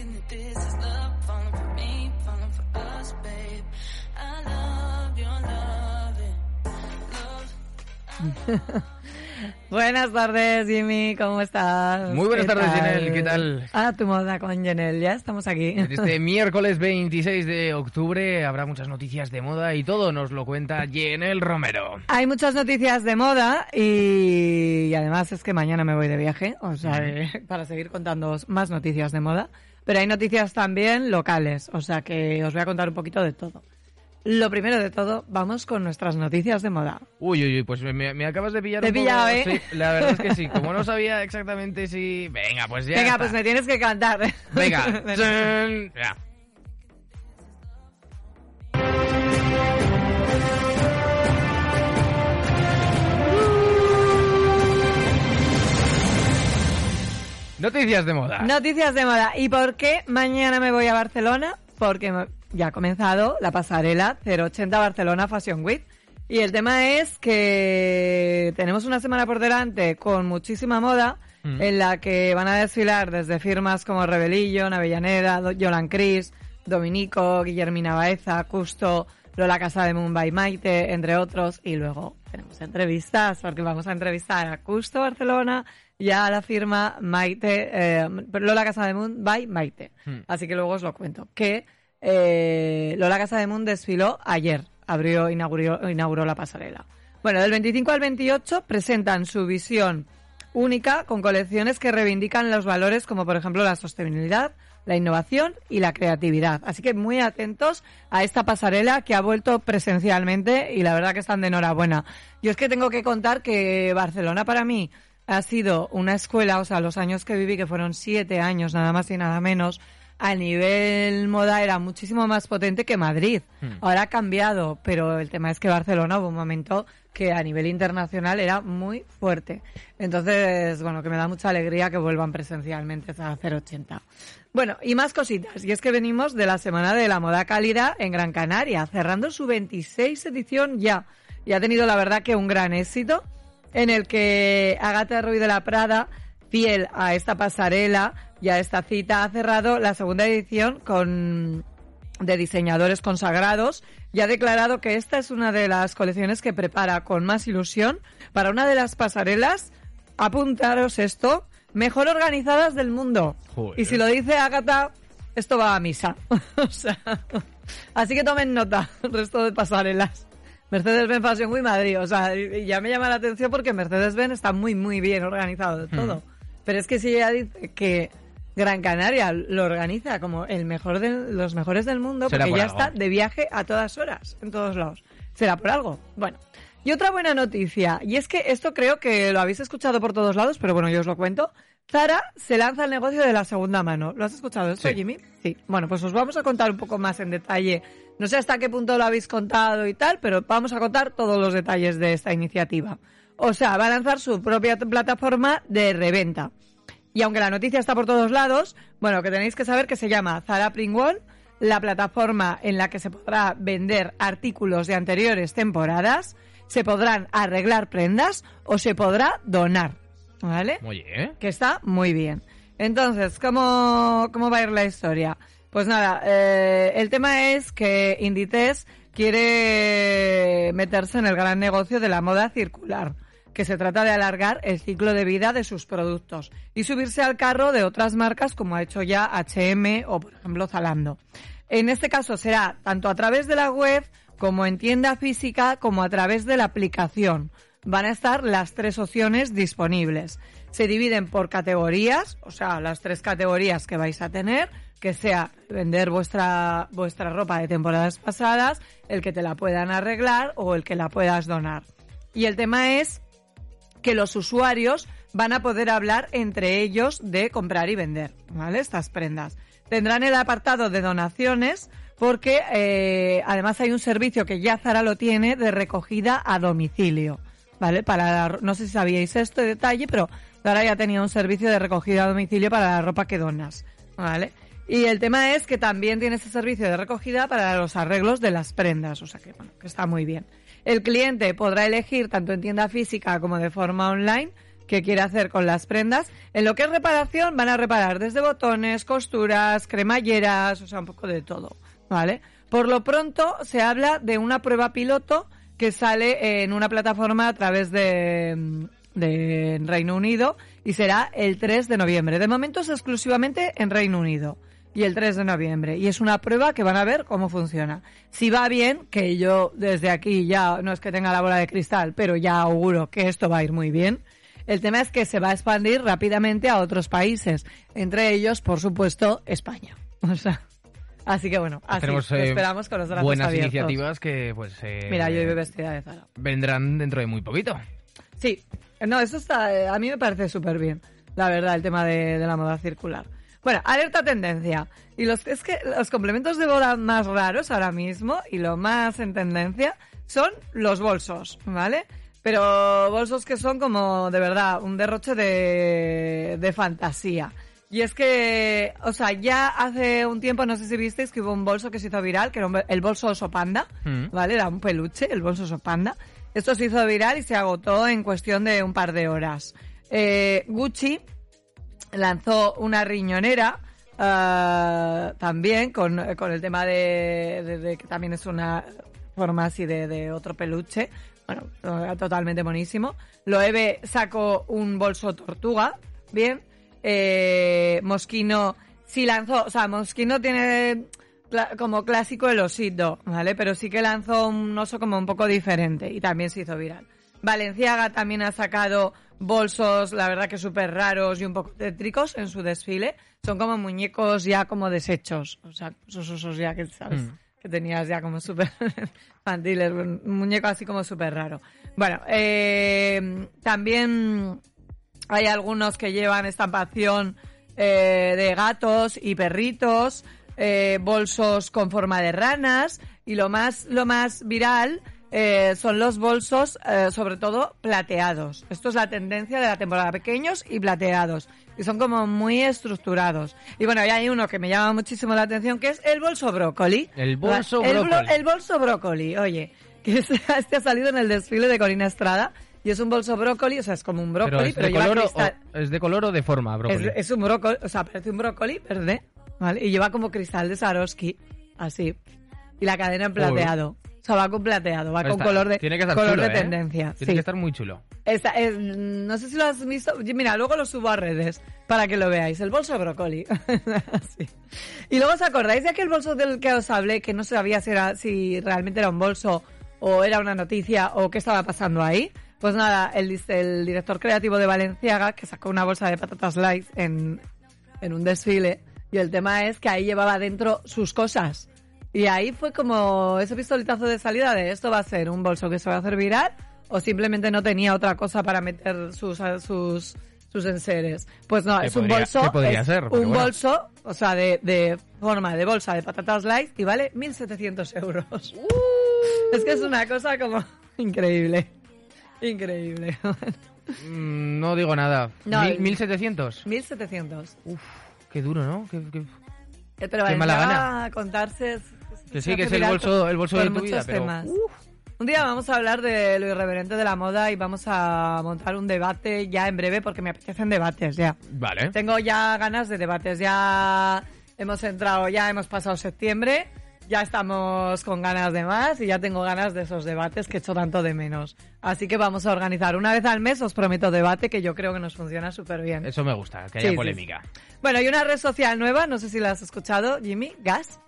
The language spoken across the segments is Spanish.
thinking that this is love, falling for me, falling for us, babe. I love your loving, love. Buenas tardes, Jimmy, ¿cómo estás? Muy buenas ¿Qué tardes, tal? Jenel, ¿qué tal? Ah, tu moda con Jenel, ya estamos aquí. Este miércoles 26 de octubre habrá muchas noticias de moda y todo nos lo cuenta Jenel Romero. Hay muchas noticias de moda y, y además es que mañana me voy de viaje, o sea, eh, para seguir contando más noticias de moda. Pero hay noticias también locales, o sea que os voy a contar un poquito de todo. Lo primero de todo, vamos con nuestras noticias de moda. Uy, uy, uy, pues me, me acabas de pillar Te he poco- pillado, ¿eh? Sí, la verdad es que sí. Como no sabía exactamente si... Venga, pues ya Venga, está. pues me tienes que cantar. Venga. Ya. Noticias de moda. Noticias de moda. ¿Y por qué mañana me voy a Barcelona? Porque ya ha comenzado la pasarela 080 Barcelona Fashion Week. Y el tema es que tenemos una semana por delante con muchísima moda, Mm. en la que van a desfilar desde firmas como Rebelillo, Avellaneda, Yolan Cris, Dominico, Guillermina Baeza, Custo, Lola Casa de Mumbai Maite, entre otros. Y luego tenemos entrevistas, porque vamos a entrevistar a Custo Barcelona y a la firma Maite, eh, Lola Casa de Moon by Maite. Hmm. Así que luego os lo cuento. Que eh, Lola Casa de Moon desfiló ayer, abrió, inauguró, inauguró la pasarela. Bueno, del 25 al 28 presentan su visión única con colecciones que reivindican los valores como por ejemplo la sostenibilidad, la innovación y la creatividad. Así que muy atentos a esta pasarela que ha vuelto presencialmente y la verdad que están de enhorabuena. Yo es que tengo que contar que Barcelona para mí ha sido una escuela, o sea, los años que viví, que fueron siete años, nada más y nada menos, a nivel moda era muchísimo más potente que Madrid. Hmm. Ahora ha cambiado, pero el tema es que Barcelona hubo un momento que a nivel internacional era muy fuerte. Entonces, bueno, que me da mucha alegría que vuelvan presencialmente a hacer 80. Bueno, y más cositas. Y es que venimos de la Semana de la Moda Cálida en Gran Canaria, cerrando su 26 edición ya. Y ha tenido, la verdad, que un gran éxito en el que Agatha Ruiz de la Prada, fiel a esta pasarela y a esta cita, ha cerrado la segunda edición con de diseñadores consagrados y ha declarado que esta es una de las colecciones que prepara con más ilusión para una de las pasarelas, apuntaros esto, mejor organizadas del mundo. Joder. Y si lo dice Agatha, esto va a misa. o sea, así que tomen nota, el resto de pasarelas. Mercedes-Benz Fashion Week Madrid, o sea, ya me llama la atención porque Mercedes-Benz está muy, muy bien organizado de todo. Pero es que si ella dice que Gran Canaria lo organiza como el mejor de los mejores del mundo, Será porque por ya algo. está de viaje a todas horas, en todos lados. ¿Será por algo? Bueno. Y otra buena noticia, y es que esto creo que lo habéis escuchado por todos lados, pero bueno, yo os lo cuento. Zara se lanza al negocio de la segunda mano. ¿Lo has escuchado esto, Sí. Jimmy? Sí. Bueno, pues os vamos a contar un poco más en detalle. No sé hasta qué punto lo habéis contado y tal, pero vamos a contar todos los detalles de esta iniciativa. O sea, va a lanzar su propia plataforma de reventa. Y aunque la noticia está por todos lados, bueno, que tenéis que saber que se llama Zara Print Wall, la plataforma en la que se podrá vender artículos de anteriores temporadas, se podrán arreglar prendas o se podrá donar. ¿Vale? Oye, ¿eh? que está muy bien. Entonces, ¿cómo, cómo va a ir la historia? Pues nada, eh, el tema es que Inditex quiere meterse en el gran negocio de la moda circular, que se trata de alargar el ciclo de vida de sus productos y subirse al carro de otras marcas como ha hecho ya H&M o, por ejemplo, Zalando. En este caso será tanto a través de la web como en tienda física como a través de la aplicación van a estar las tres opciones disponibles. Se dividen por categorías, o sea, las tres categorías que vais a tener, que sea vender vuestra, vuestra ropa de temporadas pasadas, el que te la puedan arreglar o el que la puedas donar. Y el tema es que los usuarios van a poder hablar entre ellos de comprar y vender, ¿vale? Estas prendas. Tendrán el apartado de donaciones porque eh, además hay un servicio que ya Zara lo tiene de recogida a domicilio, ¿vale? Para la- no sé si sabíais esto de detalle, pero Zara ya tenía un servicio de recogida a domicilio para la ropa que donas, ¿vale? Y el tema es que también tiene ese servicio de recogida para los arreglos de las prendas, o sea que, bueno, que está muy bien. El cliente podrá elegir tanto en tienda física como de forma online que quiere hacer con las prendas. En lo que es reparación, van a reparar desde botones, costuras, cremalleras, o sea, un poco de todo, ¿vale? Por lo pronto, se habla de una prueba piloto que sale en una plataforma a través de, Reino Unido y será el 3 de noviembre. De momento es exclusivamente en Reino Unido y el 3 de noviembre. Y es una prueba que van a ver cómo funciona. Si va bien, que yo desde aquí ya no es que tenga la bola de cristal, pero ya auguro que esto va a ir muy bien. El tema es que se va a expandir rápidamente a otros países, entre ellos, por supuesto, España. O sea, así que bueno, así Tenemos, eh, esperamos con los brazos buenas abiertos. iniciativas que pues eh, Mira, yo iba vestida de Zara. vendrán dentro de muy poquito. Sí, no, esto está, eh, a mí me parece súper bien, la verdad, el tema de, de la moda circular. Bueno, alerta tendencia. Y los, es que los complementos de boda más raros ahora mismo y lo más en tendencia son los bolsos, ¿vale? Pero bolsos que son como, de verdad, un derroche de, de fantasía. Y es que, o sea, ya hace un tiempo, no sé si visteis, que hubo un bolso que se hizo viral, que era el bolso oso panda, Mm. ¿vale? Era un peluche, el bolso oso panda. Esto se hizo viral y se agotó en cuestión de un par de horas. Eh, Gucci lanzó una riñonera ah, también con, con el tema de, de- de que también es una forma así de, de otro peluche. Bueno, eh, totalmente monísimo. Loewe sacó un bolso tortuga, bien. Eh, Mosquino sí lanzó, o sea, Mosquino tiene como clásico el osito, ¿vale? Pero sí que lanzó un oso como un poco diferente y también se hizo viral. Valenciaga también ha sacado bolsos, la verdad que súper raros y un poco tétricos en su desfile. Son como muñecos ya como deshechos, o sea, esos osos ya que, ¿sabes? Mm. Que tenías ya como súper infantiles, un muñeco así como súper raro. Bueno, eh, también hay algunos que llevan estampación eh, de gatos y perritos, eh, bolsos con forma de ranas y lo más, lo más viral eh, son los bolsos, eh, sobre todo plateados. Esto es la tendencia de la temporada, pequeños y plateados. Y son como muy estructurados. Y bueno, y hay uno que me llama muchísimo la atención, que es el bolso brócoli. El bolso brócoli. el bolso brócoli, oye, que es- este ha salido en el desfile de Corina Estrada. Y es un bolso brócoli, o sea, es como un Pero brócoli, pero, de, lleva color o, cristal. o- es de color o de forma, brócoli. Es, es un brócoli, o sea, parece un brócoli verde, ¿vale? Y lleva como cristal de Swarovski, así. Y la cadena en plateado. O sea, va con plateado, va con Está- color de, tiene que estar color chulo, de ¿eh? tendencia. Tiene sí. que estar muy chulo. Esta- es- no sé si lo has visto. Mira, luego lo subo a redes para que lo veáis. El bolso de brócoli. Y luego os acordáis de aquel bolso del que os hablé, que no sabía si, era, si realmente era un bolso o era una noticia o qué estaba pasando ahí. Pues nada, el, director creativo de Valenciaga, que sacó una bolsa de patatas light en, en un desfile, y el tema es que ahí llevaba dentro sus cosas. Y ahí fue como ese pistoletazo de salida de esto va a ser un bolso que se va a hacer viral o simplemente no tenía otra cosa para meter sus sus sus enseres. Pues no, ¿Qué es un bolso, qué podría es ser? Un bueno. bolso, o sea, de, de forma de bolsa de patatas light y vale 1.700 euros. Uh. Es que es una cosa como increíble. Increíble. Mm, no digo nada. No, Mil- el- 1700. 1.700. Uf, qué duro, ¿no? Qué- qué- Eh, Pero Qué mala gana. contarse es- Que sí, que es el bolso, el bolso de tu vida, pero... temas. Un día vamos a hablar de lo irreverente de la moda y vamos a montar un debate ya en breve porque me apetecen debates ya. Vale. Tengo ya ganas de debates, ya hemos entrado, ya hemos pasado septiembre, ya estamos con ganas de más y ya tengo ganas de esos debates que echo tanto de menos. Así que vamos a organizar una vez al mes, os prometo debate que yo creo que nos funciona súper bien. Eso me gusta, que haya sí, polémica. Bueno, y una red social nueva, no sé si la has escuchado, Jimmy, Gas.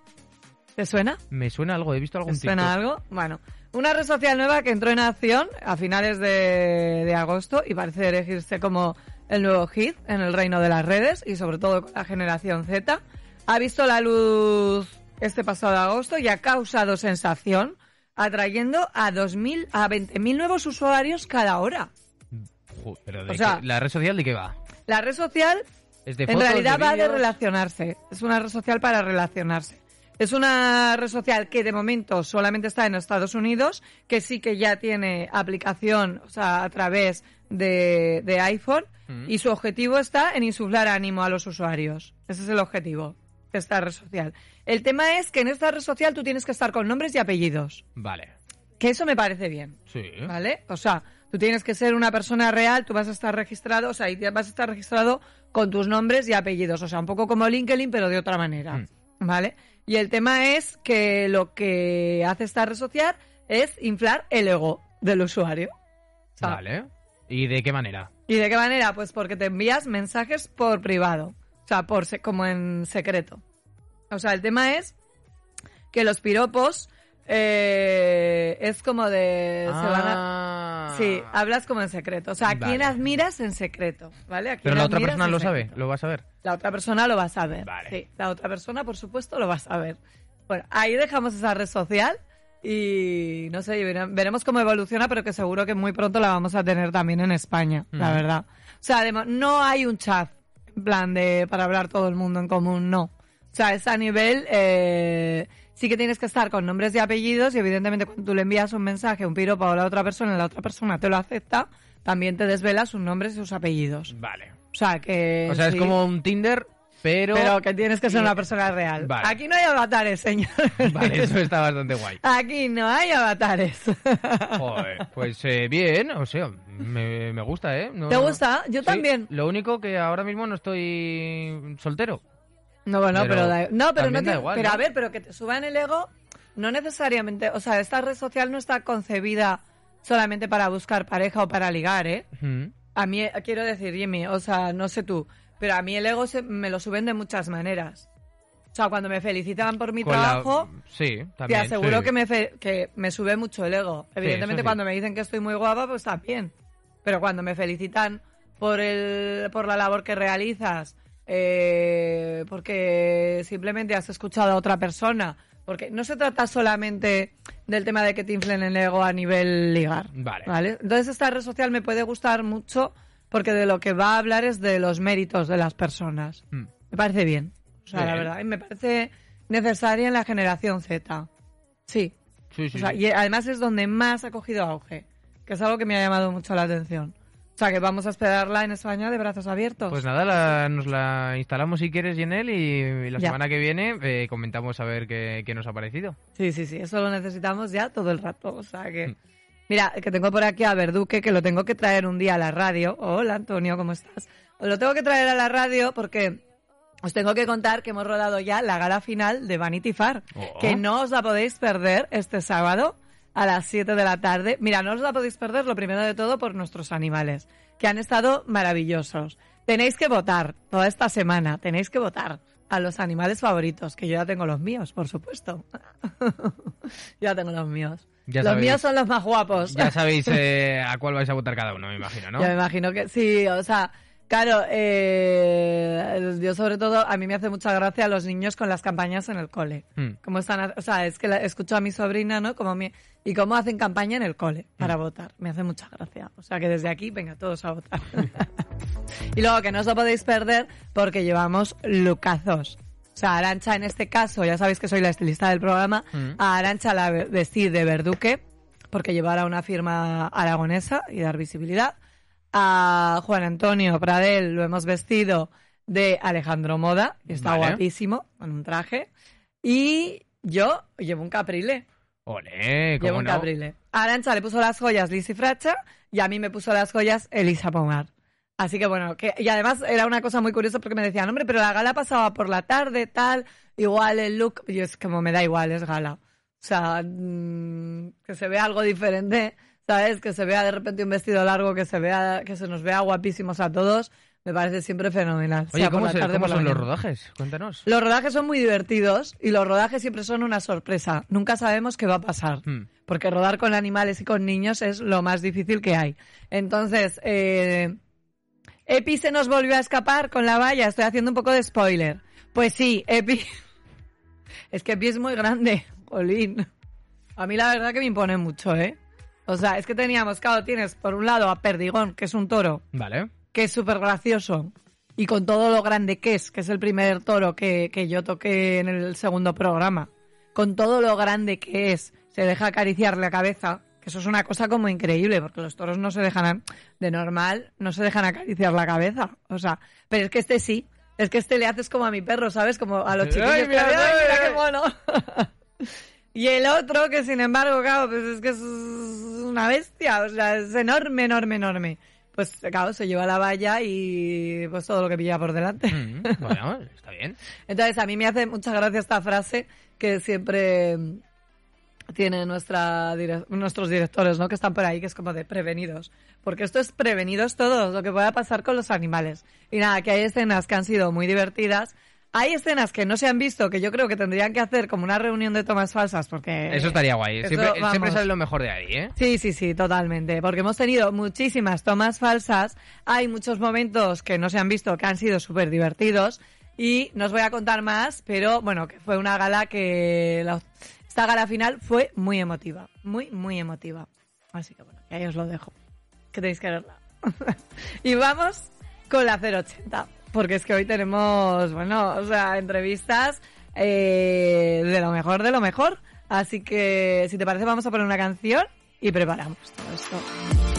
¿Te suena? Me suena algo, he visto algún ¿Te suena TikTok. algo? Bueno, una red social nueva que entró en acción a finales de, de agosto y parece elegirse como el nuevo hit en el reino de las redes y sobre todo la generación Z. Ha visto la luz este pasado agosto y ha causado sensación atrayendo a 2000 a 20.000 nuevos usuarios cada hora. Pero de O sea- qué- ¿La red social de qué va? La red social ¿Es de en realidad va de relacionarse. Es una red social para relacionarse. Es una red social que de momento solamente está en Estados Unidos, que sí que ya tiene aplicación, o sea, a través de, de iPhone, Mm. y su objetivo está en insuflar ánimo a los usuarios. Ese es el objetivo de esta red social. El tema es que en esta red social tú tienes que estar con nombres y apellidos. Vale. Que eso me parece bien. Sí. ¿Vale? O sea, Tú tienes que ser una persona real, tú vas a estar registrado, o sea, y vas a estar registrado con tus nombres y apellidos, o sea, un poco como LinkedIn, pero de otra manera, Mm. ¿vale? Y el tema es que lo que hace esta red social es inflar el ego del usuario. O sea, Vale. ¿Y de qué manera? ¿Y de qué manera? Pues porque te envías mensajes por privado, o sea, por se- como en secreto. O sea, el tema es que los piropos eh, es como de... se van a- Ah. Sí, hablas como en secreto. O sea, ¿a quién admiras en secreto? ¿Vale? ¿A quién Pero la otra persona lo sabe, lo va a saber. La otra persona lo va a saber. Vale. Sí, la otra persona, por supuesto, lo va a saber. Bueno, ahí dejamos esa red social y no sé, vere- veremos cómo evoluciona, pero que seguro que muy pronto la vamos a tener también en España, la Ujú. verdad. O sea, además, no hay un chat en plan de para hablar todo el mundo en común, no. O sea, es a nivel, eh, sí que tienes que estar con nombres y apellidos y evidentemente cuando tú le envías un mensaje, un piropo a la otra persona y la otra persona te lo acepta, también te desvela sus nombres y sus apellidos. Vale. O sea, que... O sea, es como un Tinder, pero... Pero que tienes que ser una persona real. Vale. Aquí no hay avatares, señor. Vale, eso está bastante guay. Aquí no hay avatares. Joder, pues eh, bien, o sea, me, me gusta, ¿eh? No- ¿Te gusta? Yo Sí, también. Lo único que ahora mismo no estoy soltero. No, bueno, Pero pero, da- no, pero no da te- igual, pero ¿no? a ver, pero que te suban el ego, no necesariamente, o sea, esta red social no está concebida solamente para buscar pareja o para ligar, ¿eh? A mí, quiero decir, Jimmy, o sea, no sé tú, pero a mí el ego se- me lo suben de muchas maneras. O sea, cuando me felicitan por mi Con la- trabajo, Sí, te también. aseguro sí. que, me fe- que me sube mucho el ego. Evidentemente, sí. cuando me dicen que estoy muy guapa, pues también. Pero cuando me felicitan por, el, por la labor que realizas, eh, porque simplemente has escuchado a otra persona, porque no se trata solamente del tema de que te inflen el ego a nivel ligar. Vale. Entonces, esta red social me puede gustar mucho porque de lo que va a hablar es de los méritos de las personas. Mm. Me parece bien. O sea, la verdad. Y me parece necesaria en la generación Z. Sí. Sí, sí, O sea, sí. y además es donde más ha cogido auge. Que es algo que me ha llamado mucho la atención. O sea, que vamos a esperarla en España de brazos abiertos. Pues nada, la- nos la instalamos si quieres, Yenel, y la Ya. semana que viene eh, comentamos a ver qué, qué nos ha parecido. Sí, sí, sí. Eso lo necesitamos ya todo el rato. O sea Mm. que... Mira, que tengo por aquí a Verduque, que lo tengo que traer un día a la radio. Hola, Antonio, ¿cómo estás? Os lo tengo que traer a la radio porque os tengo que contar que hemos rodado ya la gala final de Vanity Fair. Oh. Que no os la podéis perder este sábado a las 7 de la tarde. Mira, no os la podéis perder, lo primero de todo, por nuestros animales, que han estado maravillosos. Tenéis que votar toda esta semana, tenéis que votar a los animales favoritos, que yo ya tengo los míos, por supuesto. ya tengo los míos. Ya los sabéis. míos son los más guapos. Ya sabéis eh, a cuál vais a votar cada uno, me imagino, ¿no? Ya me imagino que sí, o sea, claro, eh, yo sobre todo, a mí me hace mucha gracia los niños con las campañas en el cole. Mm. Cómo están, o sea, es que la- escucho a mi sobrina, ¿no? Como mi, y cómo hacen campaña en el cole para votar. Me hace mucha gracia. O sea, que desde aquí, venga, todos a votar. y luego que no os lo podéis perder porque llevamos lucazos. O sea, Arancha en este caso, ya sabéis que soy la estilista del programa, Mm. a Arancha la ve- vestí de verduque porque llevará una firma aragonesa y dar visibilidad. A Juan Antonio Pradel lo hemos vestido de Alejandro Moda, y está Vale. guapísimo, con un traje. Y yo llevo un caprile. Olé, Llevo ¿cómo un no? caprile. A Arancha le puso las joyas Lizzy Fracha y a mí me puso las joyas Elisa Pomar. Así que bueno, que, y además era una cosa muy curiosa porque me decían, hombre, pero la gala pasaba por la tarde, tal, igual el look, y es como me da igual, es gala. O sea, mm, que se vea algo diferente, ¿sabes? Que se vea de repente un vestido largo, que se vea, que se nos vea guapísimos a todos, me parece siempre fenomenal. Oye, sea por ¿cómo, la se- tarde, cómo por la son los rodajes? Cuéntanos. Los rodajes son muy divertidos y los rodajes siempre son una sorpresa. Nunca sabemos qué va a pasar. Hmm. Porque rodar con animales y con niños es lo más difícil que hay. Entonces, eh, Epi se nos volvió a escapar con la valla. Estoy haciendo un poco de spoiler. Pues sí, Epi. Es que Epi es muy grande, Jolín. A mí la verdad que me impone mucho, ¿eh? O sea, es que teníamos, claro, tienes por un lado a Perdigón, que es un toro, Vale. que es súper gracioso y con todo lo grande que es, que es el primer toro que, que yo toqué en el segundo programa, con todo lo grande que es, se deja acariciar la cabeza, que eso es una cosa como increíble, porque los toros no se dejan, de normal, no se dejan acariciar la cabeza, o sea, pero es que este sí, es que este le haces como a mi perro, ¿sabes? Como a los Ay, chiquillos. que, mira, ¡ay, mira ay, qué ay! mono! Y el otro, que sin embargo, claro, pues es que es una bestia, o sea, es enorme, enorme, enorme. Pues claro, se lleva la valla y pues todo lo que pilla por delante. Mm, bueno, está bien. Entonces, a mí me hace mucha gracia esta frase que siempre tiene nuestra dire- nuestros directores, ¿no? Que están por ahí, que es como de prevenidos. Porque esto es prevenidos todos, lo que pueda pasar con los animales. Y nada, que hay escenas que han sido muy divertidas. Hay escenas que no se han visto, que yo creo que tendrían que hacer como una reunión de tomas falsas, porque... Eso estaría guay. eso, Siempre, siempre sale lo mejor de ahí, ¿eh? Sí, sí, sí, totalmente. Porque hemos tenido muchísimas tomas falsas. Hay muchos momentos que no se han visto que han sido súper divertidos. Y no os voy a contar más, pero bueno, que fue una gala que. la- esta gala final fue muy emotiva. Muy, muy emotiva. Así que bueno, que ahí os lo dejo. Que tenéis que verla. y vamos con la 080. Porque es que hoy tenemos, bueno, o sea, entrevistas eh, de lo mejor de lo mejor. Así que, si te parece, vamos a poner una canción y preparamos todo esto.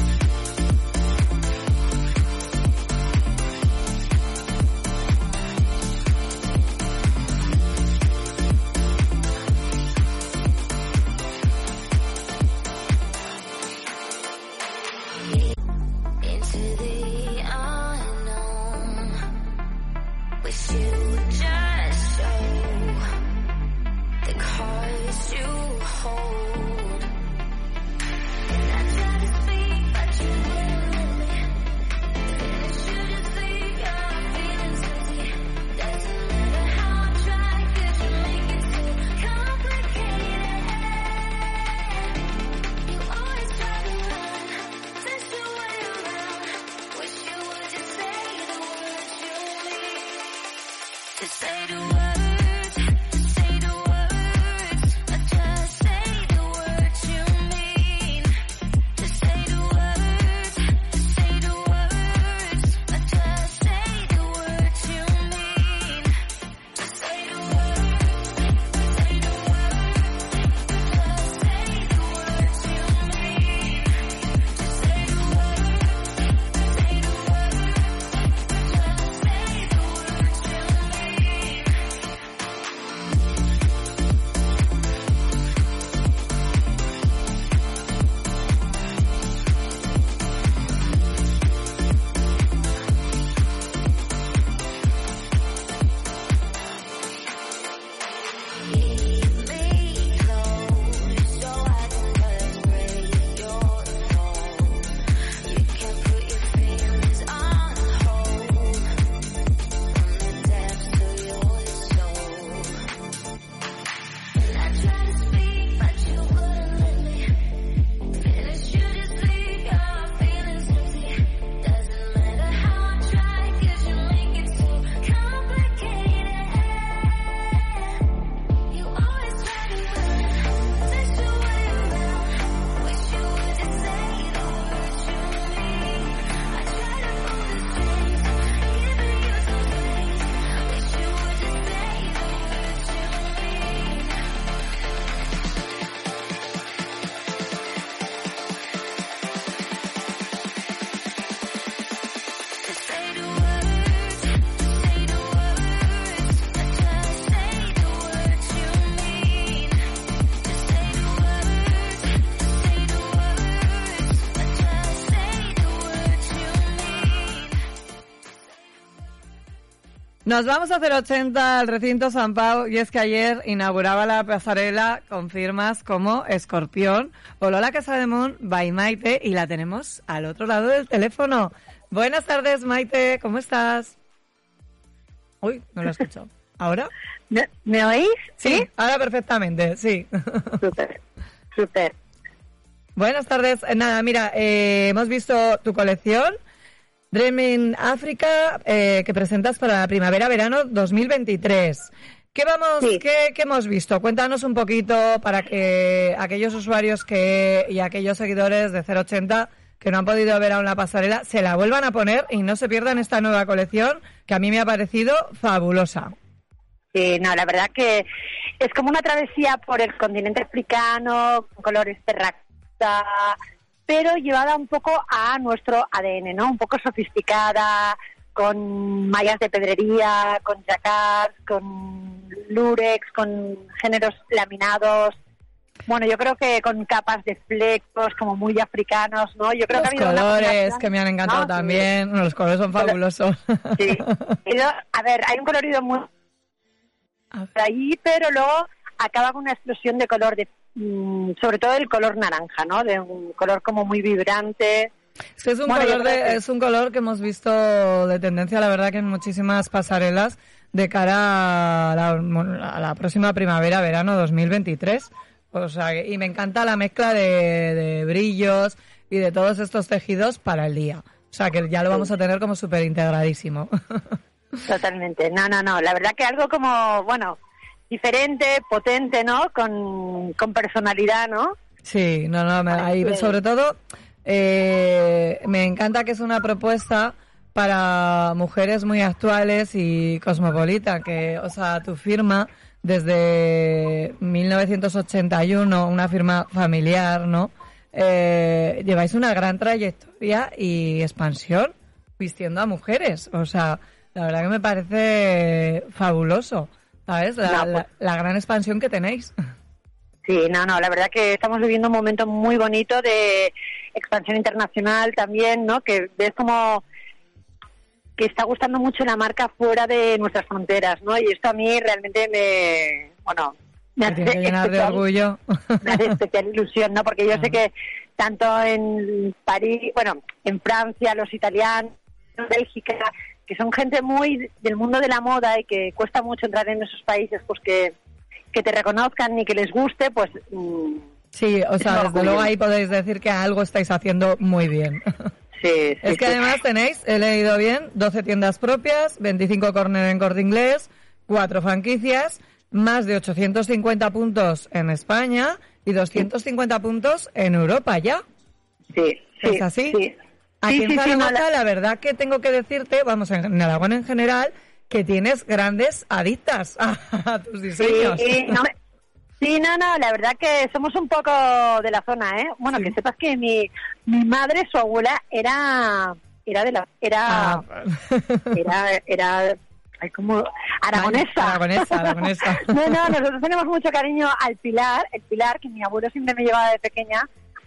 Nos vamos a 080 al recinto San Pau y es que ayer inauguraba la pasarela con firmas como Escorpión o Lola Casademón by Maite y la tenemos al otro lado del teléfono. Buenas tardes Maite, ¿cómo estás? Uy, no lo escucho. ¿Ahora? ¿Me, me oís? Sí, ahora perfectamente, sí. Súper, súper. Buenas tardes. Nada, mira, eh, hemos visto tu colección Dreaming África eh, que presentas para la primavera-verano 2023. ¿Qué vamos, Sí. qué, qué hemos visto? Cuéntanos un poquito para que aquellos usuarios que y aquellos seguidores de 080 que no han podido ver aún la pasarela se la vuelvan a poner y no se pierdan esta nueva colección que a mí me ha parecido fabulosa. Sí, no, la verdad que es como una travesía por el continente africano, con colores terracota, pero llevada un poco a nuestro ADN, ¿no? Un poco sofisticada, con mallas de pedrería, con jacquard, con lurex, con géneros laminados. bueno, yo creo que con capas de flecos como muy africanos, ¿no? Yo creo Los que ha colores que me han encantado ¿no? también. Los colores son fabulosos. Sí. A ver, hay un colorido muy ahí, pero luego acaba con una explosión de color, de mm, sobre todo el color naranja, ¿no? De un color como muy vibrante. Es que es un, Bueno, color de- que- es un color que hemos visto de tendencia, la verdad, que en muchísimas pasarelas de cara a la, a la próxima primavera-verano 2023. O sea, y me encanta la mezcla de, de brillos y de todos estos tejidos para el día. O sea, que ya lo vamos a tener como súper integradísimo. Totalmente. No, no, no. La verdad que algo como, bueno, diferente, potente, ¿no? Con, con personalidad, ¿no? Sí, no, no, me- ahí, sobre todo eh, me encanta que es una propuesta para mujeres muy actuales y cosmopolita, que, o sea, tu firma desde 1981, una firma familiar, ¿no? Eh, lleváis una gran trayectoria y expansión vistiendo a mujeres, o sea, la verdad que me parece fabuloso, ¿sabes? La, No, pues- la- la gran expansión que tenéis. Sí, no, no, la verdad que estamos viviendo un momento muy bonito de expansión internacional también, ¿no? Que ves como que está gustando mucho la marca fuera de nuestras fronteras, ¿no? Y esto a mí realmente me, bueno, me llenar de orgullo. me hace especial ilusión, ¿no? Porque yo sé que tanto en París, bueno, en Francia, los italianos, en Bélgica, que son gente muy del mundo de la moda y que cuesta mucho entrar en esos países, pues que, que te reconozcan y que les guste, pues mm, Sí, o sea, desde luego ahí podéis decir que algo estáis haciendo muy bien. sí, sí, es que sí. además tenéis, he leído bien, 12 tiendas propias, 25 corner en corte inglés, 4 franquicias, más de 850 puntos en España y 250 puntos en Europa ya. sí, sí, ¿Es así? sí. Aquí Sí, en sí, sí, la- la verdad que tengo que decirte, vamos, en, Aragón en general, que tienes grandes adictas a, tus diseños. Sí, no, sí, no, no, la verdad que somos un poco de la zona, ¿eh? Bueno, que sepas que mi, mi madre, su abuela, era era de la era Ah, era era ay, como aragonesa. Aragonesa, aragonesa. no, no, nosotros tenemos mucho cariño al Pilar, el Pilar que mi abuelo siempre me llevaba de pequeña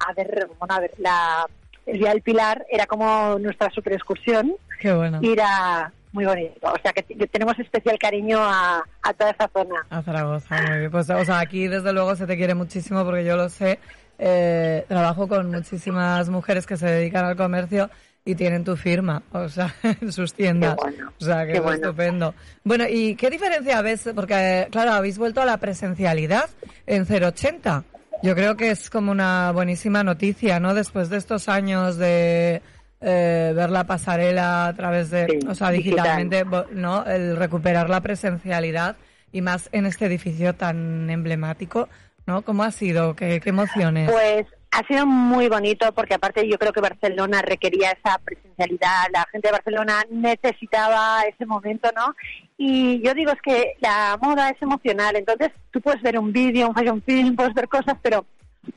a ver, bueno, a ver la el día del Pilar era como nuestra super excursión Qué bueno. y era muy bonito. O sea que tenemos especial cariño a, a toda esa zona. A Zaragoza, muy bien. Pues, o sea, aquí desde luego se te quiere muchísimo porque yo lo sé. Eh, trabajo con muchísimas mujeres que se dedican al comercio y tienen tu firma, o sea, en sus tiendas. Qué bueno, O sea, que es bueno. estupendo. Bueno, ¿y qué diferencia ves? Porque, claro, habéis vuelto a la presencialidad en 080. Yo creo que es como una buenísima noticia, ¿no? Después de estos años de eh, ver la pasarela a través de, Sí, o sea, digital. digitalmente, ¿no? El recuperar la presencialidad y más en este edificio tan emblemático, ¿no? ¿Cómo ha sido? ¿Qué, qué emociones? Pues ha sido muy bonito porque aparte yo creo que Barcelona requería esa presencialidad, la gente de Barcelona necesitaba ese momento, ¿no? Y yo digo es que la moda es emocional, entonces tú puedes ver un vídeo, un fashion film, puedes ver cosas, pero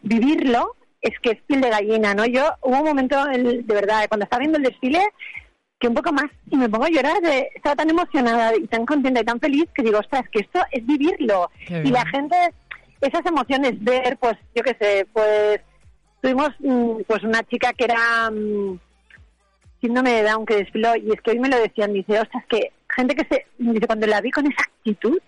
vivirlo es que es piel de gallina, ¿no? Yo hubo un momento, de verdad, cuando estaba viendo el desfile, que un poco más y me pongo a llorar, de, estaba tan emocionada y tan contenta y tan feliz que digo, ostras, que esto es vivirlo. Y la gente, esas emociones, ver, pues, yo qué sé, pues, tuvimos mm, pues una chica que era mm, síndrome de Down que desfiló y es que hoy me lo decían, dice, ostras, que gente que se, dice, cuando la vi con esa actitud,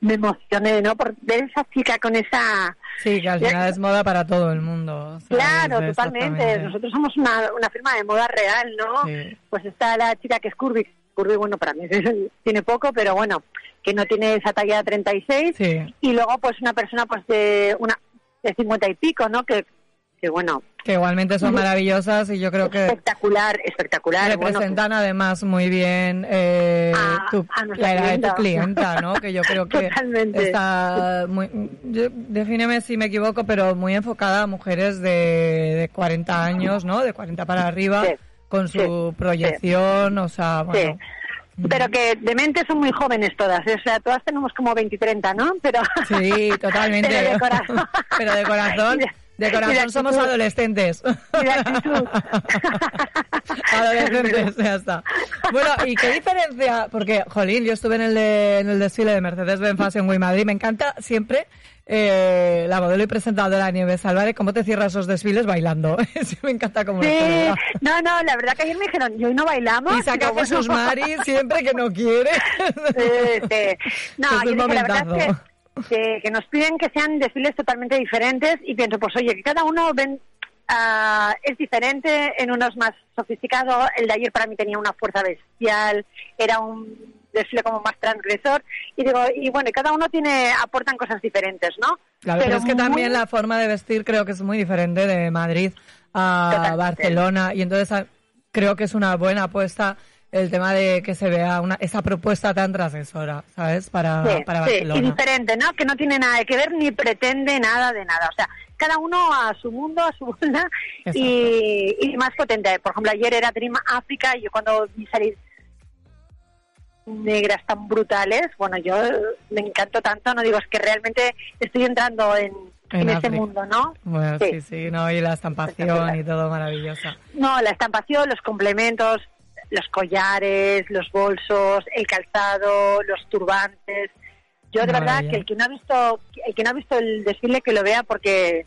me emocioné, ¿no? Por ver esa chica con esa... Sí, que al final es moda para todo el mundo. Claro, totalmente. Nosotros somos una, una firma de moda real, ¿no? Sí. Pues está la chica que es curvy. Curvy, bueno, para mí tiene poco, pero bueno, que no tiene esa talla 36. Sí, Y luego, pues una persona pues de una de 50 y pico, ¿no? Que, que bueno, que igualmente son maravillosas y yo creo que espectacular, espectacular. Bueno, representan además muy bien eh, A- tu- a la edad de tu clienta. ¿no? Que yo creo que Totalmente. está muy, yo- defíneme si me equivoco, pero muy enfocada a mujeres de, de 40 años, ¿no? De 40 para arriba, Sí, con sí, su proyección, o sea, bueno. Sí. Pero que de mente son muy jóvenes todas, ¿eh? o sea, todas tenemos como 20 y 30, ¿no? Pero Sí, totalmente. Pero de corazón. Pero de corazón, de- corazón somos adolescentes. Adolescentes, ya está. Bueno, ¿y qué diferencia? Porque, jolín, yo estuve en el, de- en el desfile de Mercedes-Benz Fashion Week Madrid. Me encanta siempre eh, la modelo y presentadora Nieves Álvarez, cómo te cierra esos desfiles bailando. Sí, me encanta cómo Sí, no, no, la verdad que ayer me dijeron, ¿y hoy no bailamos? Y saca Jesús bueno. Mari siempre que no quiere. Sí, sí. No, Es un yo dije, la verdad es que, que, que nos piden que sean desfiles totalmente diferentes y pienso, pues oye, que cada uno ven, ah, es diferente, en uno es más sofisticado, el de ayer para mí tenía una fuerza bestial, era un desfile como más transgresor y digo, y bueno, cada uno tiene, aportan cosas diferentes, ¿no? Claro, pero, es que muy- también la forma de vestir creo que es muy diferente de Madrid a Totalmente. Barcelona y entonces ah, creo que es una buena apuesta el tema de que se vea una esa propuesta tan transgresora, ¿sabes? Para, Sí, para sí, y diferente, ¿no? Que no tiene nada que ver ni pretende nada de nada. O sea, cada uno a su mundo, a su bola y, y más potente. Por ejemplo, ayer era Dream África y yo cuando vi salir negras tan brutales, bueno, yo me encantó tanto, no digo, es que realmente estoy entrando en, En este mundo, ¿no? Bueno, sí, sí, no, y la estampación y todo maravillosa. No, la estampación, los complementos, los collares, los bolsos, el calzado, los turbantes. Yo de verdad que el que no ha visto, el que no ha visto el desfile que lo vea porque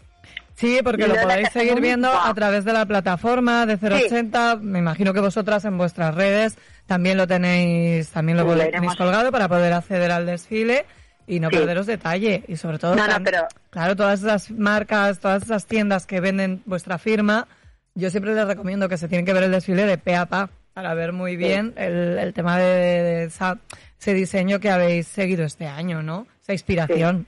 Sí, porque lo podéis Casa seguir viendo a través de la plataforma de 080. Me imagino que vosotras en vuestras redes también lo tenéis, también lo Sí, lo tenéis colgado para poder acceder al desfile y no Sí. perderos detalle. Y sobre todo, No, no, tan- pero- claro, todas esas marcas, todas esas tiendas que venden vuestra firma, yo siempre les recomiendo que se tienen que ver el desfile de pe a pa para ver muy bien el, el tema de, de esa- ese diseño que habéis seguido este año, ¿no? Esa inspiración.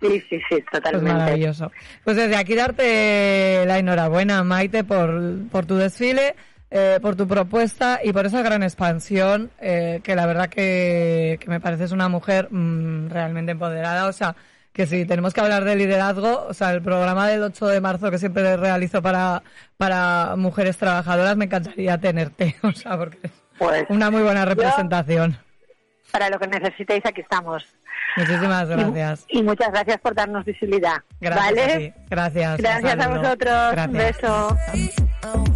sí, sí, sí, Pues totalmente. maravilloso. Pues desde aquí darte la enhorabuena, Maite, por, por tu desfile, eh, por tu propuesta y por esa gran expansión, eh, que la verdad que, que me pareces una mujer mm, realmente empoderada. O sea, que si tenemos que hablar de liderazgo, o sea, el programa del 8 de marzo que siempre realizo para, para mujeres trabajadoras, me encantaría tenerte. O sea, porque es Pues una muy buena representación. para lo que necesitéis aquí estamos. Muchísimas gracias. Y, muchas gracias por darnos visibilidad. Gracias ¿Vale? a ti. Gracias. Gracias a vosotros. Gracias. Un beso.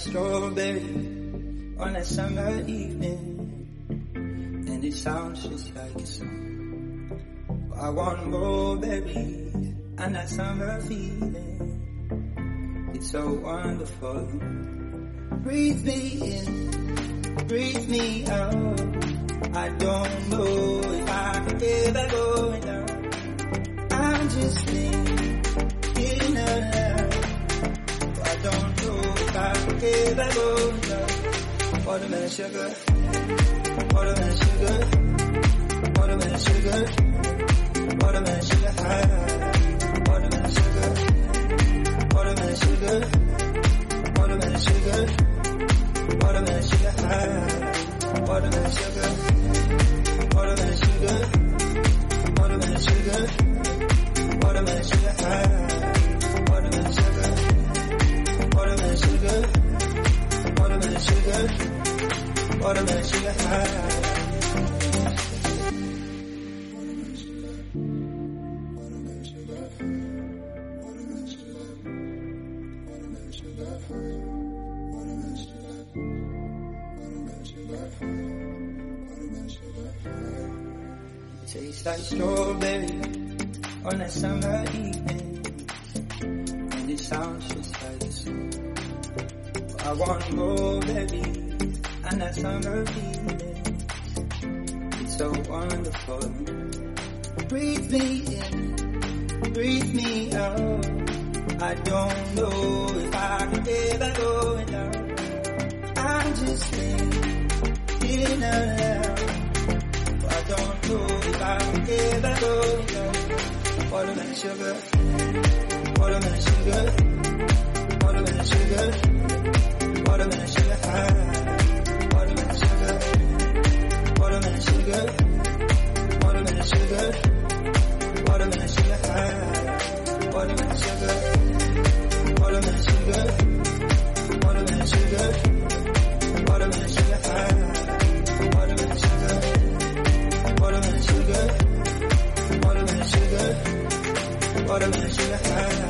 Strawberry on a summer evening, and it sounds just like a song. I want more berries and that summer feeling. It's so wonderful. Breathe me in, breathe me out. I don't know if I can ever go down. I'm just thinking aloud. I don't know I go. Watermelon sugar, watermelon sugar, watermelon sugar, watermelon sugar high. Watermelon sugar, watermelon sugar, watermelon sugar, watermelon sugar high. Watermelon sugar, watermelon sugar, watermelon sugar, watermelon sugar high. Watermelon sugar high. Tastes like strawberry on a summer evening, and it sounds just like a song. I want more baby, that summer feeling, it's so wonderful. Breathe me in, breathe me out. I don't know if I can ever go down. I'm just thinking aloud. I don't know if I can ever go down. Watermelon sugar, watermelon sugar, watermelon sugar, sugar, watermelon sugar, watermelon sugar high. Watermelon sugar, watermelon sugar, watermelon sugar, watermelon sugar. Watermelon sugar, watermelon sugar, watermelon sugar, watermelon sugar high.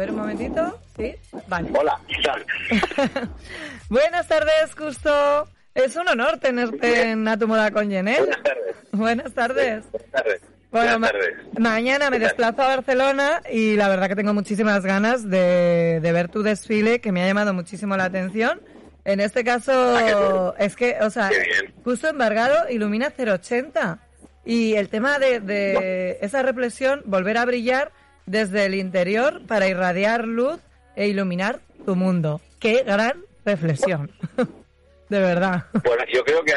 ver un momentito. ¿Sí? Vale. Hola, ¿qué tal? Buenas tardes, Justo. Es un honor tenerte en A tu moda con Jenel. Buenas tardes. Buenas tardes. Buenas tardes. Bueno, Buenas ma- mañana me desplazo a Barcelona y la verdad que tengo muchísimas ganas de, de ver tu desfile que me ha llamado muchísimo la atención. En este caso, Ah, es que, o sea, justo embargado ilumina 080 y el tema de, de esa reflexión, volver a brillar desde el interior para irradiar luz e iluminar tu mundo. Qué gran reflexión. de verdad. Bueno, yo creo que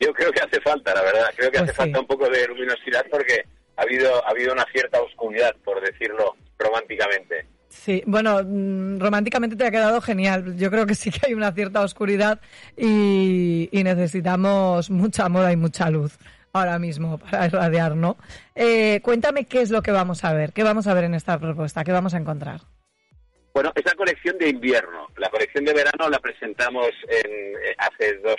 yo creo que hace falta, la verdad. Creo que Pues hace sí. falta un poco de luminosidad porque ha habido ha habido una cierta oscuridad, por decirlo románticamente. Sí, bueno, mm, románticamente te ha quedado genial. Yo creo que sí que hay una cierta oscuridad y, y necesitamos mucha moda y mucha luz ahora mismo para irradiar, ¿no? Eh, cuéntame qué es lo que vamos a ver, qué vamos a ver en esta propuesta, qué vamos a encontrar. Bueno, es la colección de invierno. La colección de verano la presentamos en, eh, hace dos,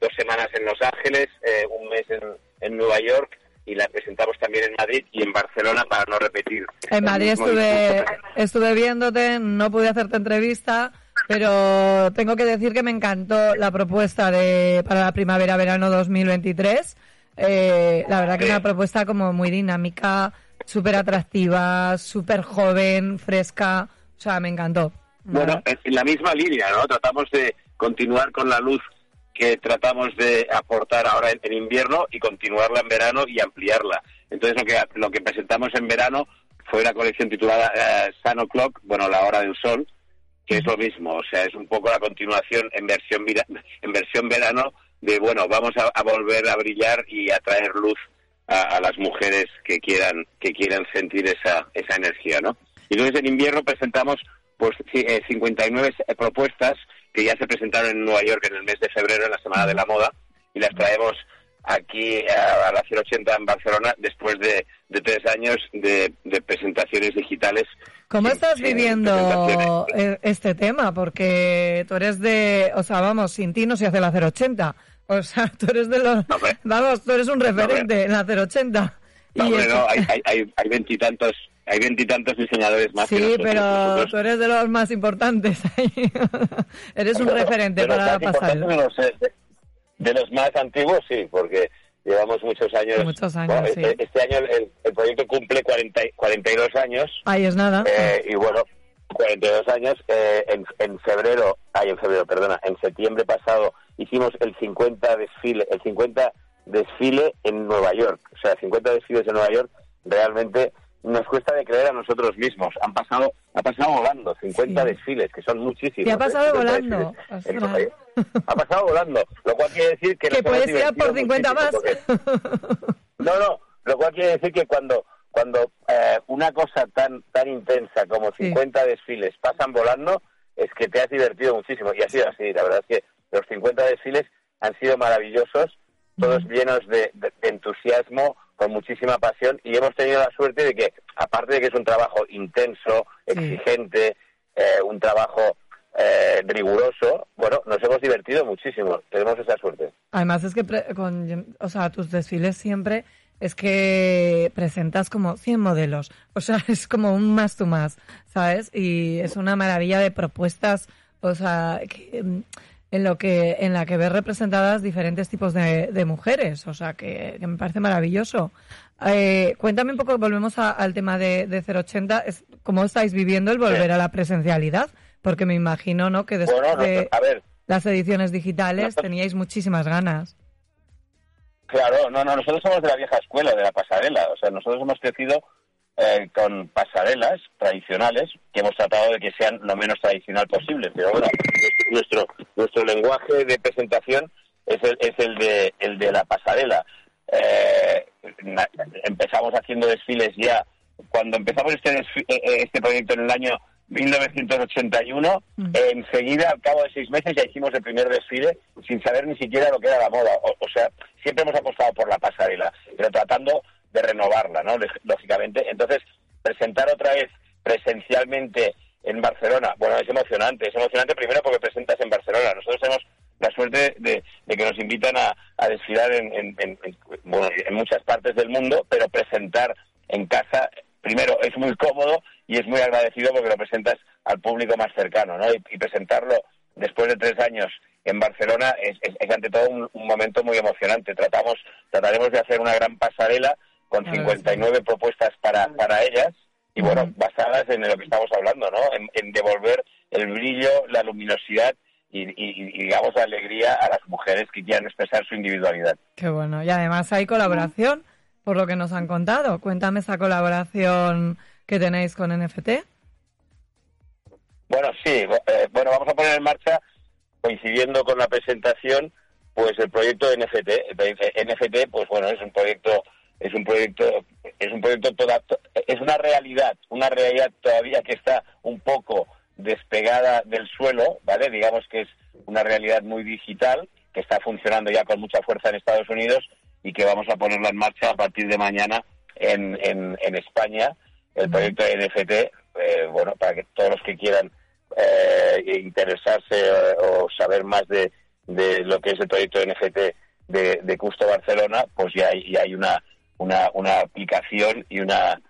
dos semanas en Los Ángeles, eh, un mes en, en Nueva York y la presentamos también en Madrid y en Barcelona para no repetir. En el Madrid estuve, estuve viéndote, no pude hacerte entrevista, pero tengo que decir que me encantó la propuesta de para la primavera-verano 2023. Eh, la verdad que es una propuesta como muy dinámica, súper atractiva, súper joven, fresca. O sea, me encantó. Bueno, en la misma línea, ¿no? Tratamos de continuar con la luz que tratamos de aportar ahora en, invierno y continuarla en verano y ampliarla. Entonces lo que lo que presentamos en verano fue la colección titulada eh, Sun O'Clock, bueno, la hora del sol, que es lo mismo, o sea, es un poco la continuación en versión en versión verano de bueno, vamos a, a volver a brillar y a traer luz a, a las mujeres que quieran que quieran sentir esa esa energía, ¿no? Y entonces en invierno presentamos pues ci- eh, 59 s- propuestas que ya se presentaron en Nueva York en el mes de febrero, en la Semana de la Moda, y las traemos aquí eh, a, a la 080 en Barcelona después de, de tres años de, de presentaciones digitales. ¿Cómo sin- estás sin viviendo eh, este tema? Porque tú eres de, o sea, vamos, sin ti no se hace la 080. O sea, tú eres de los, No, vamos, tú eres un referente en la 080. No, Y hombre, eso- no, hay, hay, hay, hay veintitantos hay veintitantos diseñadores más que Sí, nosotros. pero Nosotros- tú eres de los más importantes ahí. eres un referente para. De los, eh, de- de los más antiguos, sí, porque llevamos muchos años. Muchos años, Bueno, sí. este, este año el, el proyecto cumple 40, y- 42 años. Ahí es nada. eh, y bueno, 42 años. eh, en, en febrero, ay, en febrero, perdona, en septiembre pasado hicimos el 50 desfile, el 50 desfile en Nueva York. O sea, 50 desfiles en Nueva York realmente nos cuesta de creer a nosotros mismos. Han pasado, ha pasado volando 50 Sí. desfiles, que son muchísimos. Te ha ¿eh? pasado 50 volando. Ha pasado volando, lo cual quiere decir que, que puedes ir por divertido 50 más. porque- no, no, lo cual quiere decir que cuando cuando eh, una cosa tan tan intensa como Sí. 50 desfiles pasan volando, es que te has divertido muchísimo. Y ha sido así, la verdad es que los 50 desfiles han sido maravillosos, todos llenos de, de- de entusiasmo, con muchísima pasión, y hemos tenido la suerte de que, aparte de que es un trabajo intenso, Sí. exigente, eh, un trabajo eh, riguroso, bueno, nos hemos divertido muchísimo, tenemos esa suerte. Además es que pre- con, o sea, tus desfiles siempre es que presentas como 100 modelos, o sea, es como un más to más, ¿sabes? Y es una maravilla de propuestas, o sea, que, mm, en lo que en la que ves representadas diferentes tipos de, de mujeres, o sea, que, que me parece maravilloso. Eh, cuéntame un poco, volvemos a- al tema de, de 080, es, ¿cómo estáis viviendo el volver a la presencialidad? Porque me imagino, ¿no? Que después Bueno, de nosotros- a ver, las ediciones digitales teníais muchísimas ganas. Claro, no, no, nosotros somos de la vieja escuela, de la pasarela. O sea, nosotros hemos crecido eh, con pasarelas tradicionales que hemos tratado de que sean lo menos tradicional posible. Pero bueno, nuestro nuestro lenguaje de presentación es el, es el de el de la pasarela. Eh, empezamos haciendo desfiles ya cuando empezamos este eh, este proyecto en el año 1981, Mm. eh, enseguida, al cabo de seis meses, ya hicimos el primer desfile sin saber ni siquiera lo que era la moda. O, o sea, siempre hemos apostado por la pasarela, pero tratando de renovarla, ¿no? Lóg- Lógicamente. Entonces, presentar otra vez presencialmente en Barcelona, bueno, es emocionante. Es emocionante primero porque presentas en Barcelona. Nosotros tenemos la suerte de, de que nos invitan a, a desfilar en- en- en- bueno, en muchas partes del mundo, pero presentar en casa primero, es muy cómodo y es muy agradecido porque lo presentas al público más cercano, ¿no? Y, y presentarlo después de tres años en Barcelona es, es- es ante todo un, un momento muy emocionante. Tratamos, trataremos de hacer una gran pasarela con A ver, 59 propuestas para, para ellas y bueno, basadas en lo que estamos hablando, ¿no? En, en devolver el brillo, la luminosidad y, y- y, digamos la alegría a las mujeres que quieran expresar su individualidad. Qué bueno. Y además hay colaboración, por lo que nos han contado. Cuéntame esa colaboración que tenéis con NFT. Bueno, sí, eh, bueno, vamos a poner en marcha, coincidiendo con la presentación, pues el proyecto NFT. NFT, pues bueno, es un proyecto, es un proyecto, es un proyecto toda, to- es una realidad, una realidad todavía que está un poco despegada del suelo, ¿vale? Digamos que es una realidad muy digital que está funcionando ya con mucha fuerza en Estados Unidos y que vamos a ponerla en marcha a partir de mañana en, en, en España, el proyecto de NFT, eh, bueno, para que todos los que quieran eh, interesarse eh, o saber más de, de lo que es el proyecto de NFT de, de Custo Barcelona, pues ya hay, ya hay una, una, una aplicación y una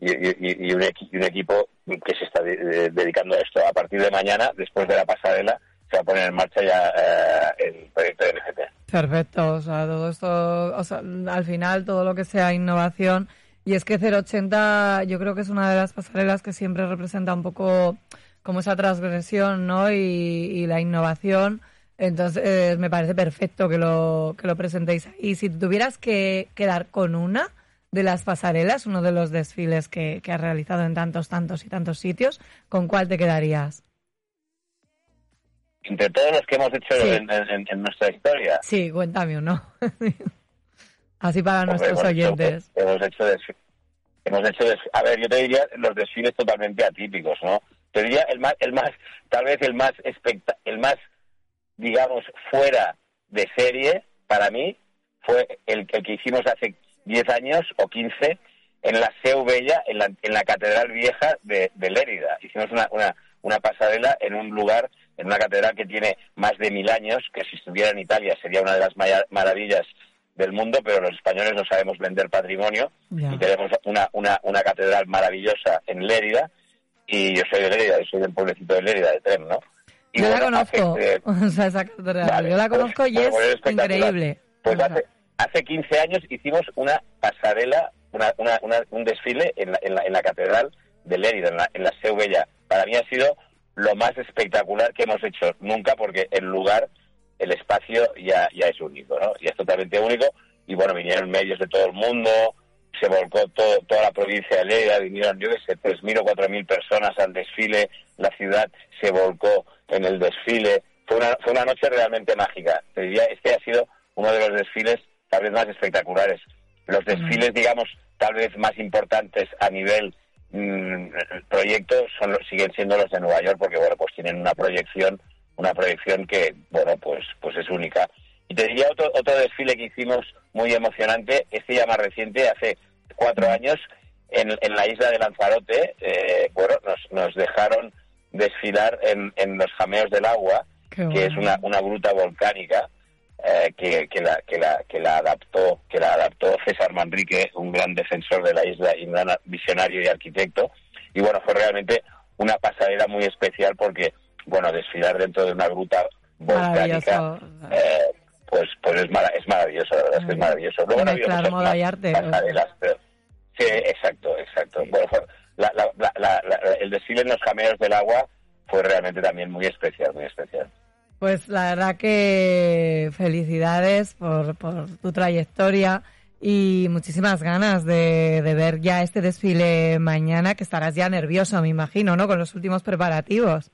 y, y- y un, y un equipo que se está de- de- dedicando a esto. A partir de mañana, después de la pasarela, se va a poner en marcha ya eh, el proyecto de NFT. Perfecto, o sea, todo esto, o sea, al final todo lo que sea innovación. Y es que 080 yo creo que es una de las pasarelas que siempre representa un poco como esa transgresión, ¿no? Y, y la innovación. Entonces, me parece perfecto que lo, que lo presentéis. Y si tuvieras que quedar con una de las pasarelas, uno de los desfiles que, que has realizado en tantos, tantos y tantos sitios, ¿con cuál te quedarías? Entre todos los que hemos hecho Sí. en, en- en nuestra historia, Sí, cuéntame uno. Así para nuestros hemos hecho- oyentes. hemos hecho desfi- hemos hecho a ver, yo te diría los desfiles totalmente atípicos, ¿no? Te diría el más, el más, tal vez el más especta- el más, digamos, fuera de serie para mí fue el, el que hicimos hace 10 años o 15 en la Seu Bella, en la, en la Catedral Vieja de, de Lérida. Hicimos una, una, una pasarela en un lugar, en una catedral que tiene más de mil años, que si estuviera en Italia sería una de las maravillas del mundo, pero los españoles no sabemos vender patrimonio y tenemos una, una, una catedral maravillosa en Lérida y yo soy de Lérida, yo soy del pueblecito de Lérida, de Trem, ¿no? Y Yo la bueno, hace, conozco, eh, o sea, esa catedral. Vale, Yo la pues, conozco y es increíble. Pues hace, hace 15 años hicimos una pasarela, una, una, una- un desfile en la, en, la, en la catedral de Lérida, en la, en la Seu Bella. Para mí ha sido lo más espectacular que hemos hecho nunca porque el lugar, el espacio ya, ya es único, ¿no? Ya es totalmente único. Y bueno, vinieron medios de todo el mundo, se volcó todo, toda la provincia de Lérida, vinieron, yo qué sé, 3.000 o 4.000 personas al desfile, la ciudad se volcó en el desfile. Fue una, fue una noche realmente mágica. Te diría, este ha sido uno de los desfiles tal vez más espectaculares. Los desfiles, digamos, tal vez más importantes a nivel mm, proyecto son los, siguen siendo los de Nueva York porque, bueno, pues tienen una proyección, una proyección que, bueno, pues, pues es única. Y te diría otro, otro desfile que hicimos muy emocionante, este ya más reciente, hace cuatro años, en, en la isla de Lanzarote, eh, bueno, nos, nos dejaron desfilar en, en los jameos del agua, Qué que es una, una gruta volcánica eh, que, que, la, que, la, que la adaptó que la adaptó César Manrique, un gran defensor de la isla y un gran visionario y arquitecto. Y bueno, fue realmente una pasarela muy especial porque, bueno, desfilar dentro de una gruta volcánica, eh, pues, pues es, mara- es maravilloso, la verdad es que es maravilloso. Luego no ha habido Mezclar muchas moda más y arte. pasarelas, pero- sí, exacto, exacto. Bueno, fue- la- la- la- la- la- el desfile en los jameos del agua fue realmente también muy especial, muy especial. Pues la verdad que felicidades por, por tu trayectoria y muchísimas ganas de, de ver ya este desfile mañana, que estarás ya nervioso, me imagino, ¿no? Con los últimos preparativos.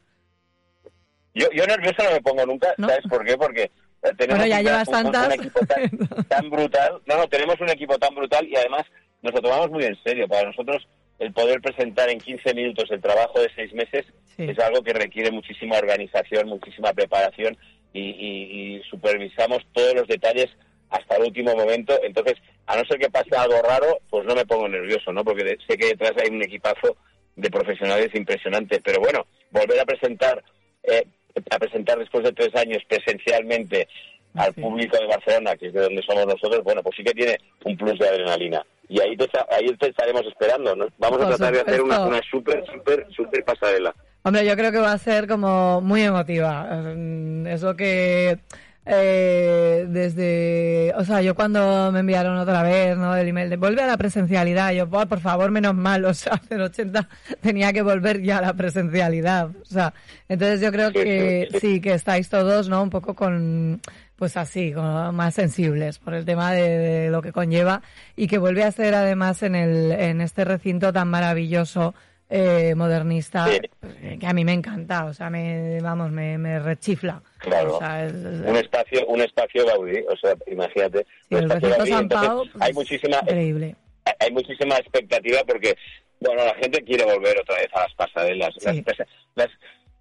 Yo, yo nervioso no me pongo nunca, ¿No? ¿sabes por qué? Porque eh, tenemos Bueno, ya un- llevas un, equipo tan, tan brutal. No, no, tenemos un equipo tan brutal y además nos lo tomamos muy en serio. Para nosotros el poder presentar en 15 minutos el trabajo de seis meses Sí. es algo que requiere muchísima organización, muchísima preparación y, y- y supervisamos todos los detalles hasta el último momento. Entonces, a no ser que pase algo raro, pues no me pongo nervioso, ¿no? Porque sé que detrás hay un equipazo de profesionales impresionante. Pero bueno, volver a presentar, eh, a presentar después de tres años presencialmente al Sí. público de Barcelona, que es de donde somos nosotros, bueno, pues sí que tiene un plus de adrenalina. Y ahí te, ahí te estaremos esperando. ¿no? Vamos a tratar de hacer una, una súper, súper, súper pasarela. Hombre, yo creo que va a ser como muy emotiva. Mm, Es lo que eh, desde, o sea, yo cuando me enviaron otra vez, ¿no? El email de vuelve a la presencialidad, yo, "Buah, por favor, menos mal, o sea, en 80 tenía que volver ya a la presencialidad, o sea, entonces yo creo que sí, que estáis todos, ¿no? Un poco con, pues así, como más sensibles por el tema de, de lo que conlleva y que vuelve a ser además en el, en este recinto tan maravilloso eh, modernista Sí. eh, que a mí me encanta, o sea, me, vamos, me, me rechifla. Claro. O sea, es- es- Un espacio, un espacio Gaudí, o sea, imagínate. Sí, un el espacio recinto Gaudí, San entonces, Pau, pues, hay muchísima, increíble. hay muchísima expectativa porque, bueno, la gente quiere volver otra vez a las pasarelas. Sí. Las, las,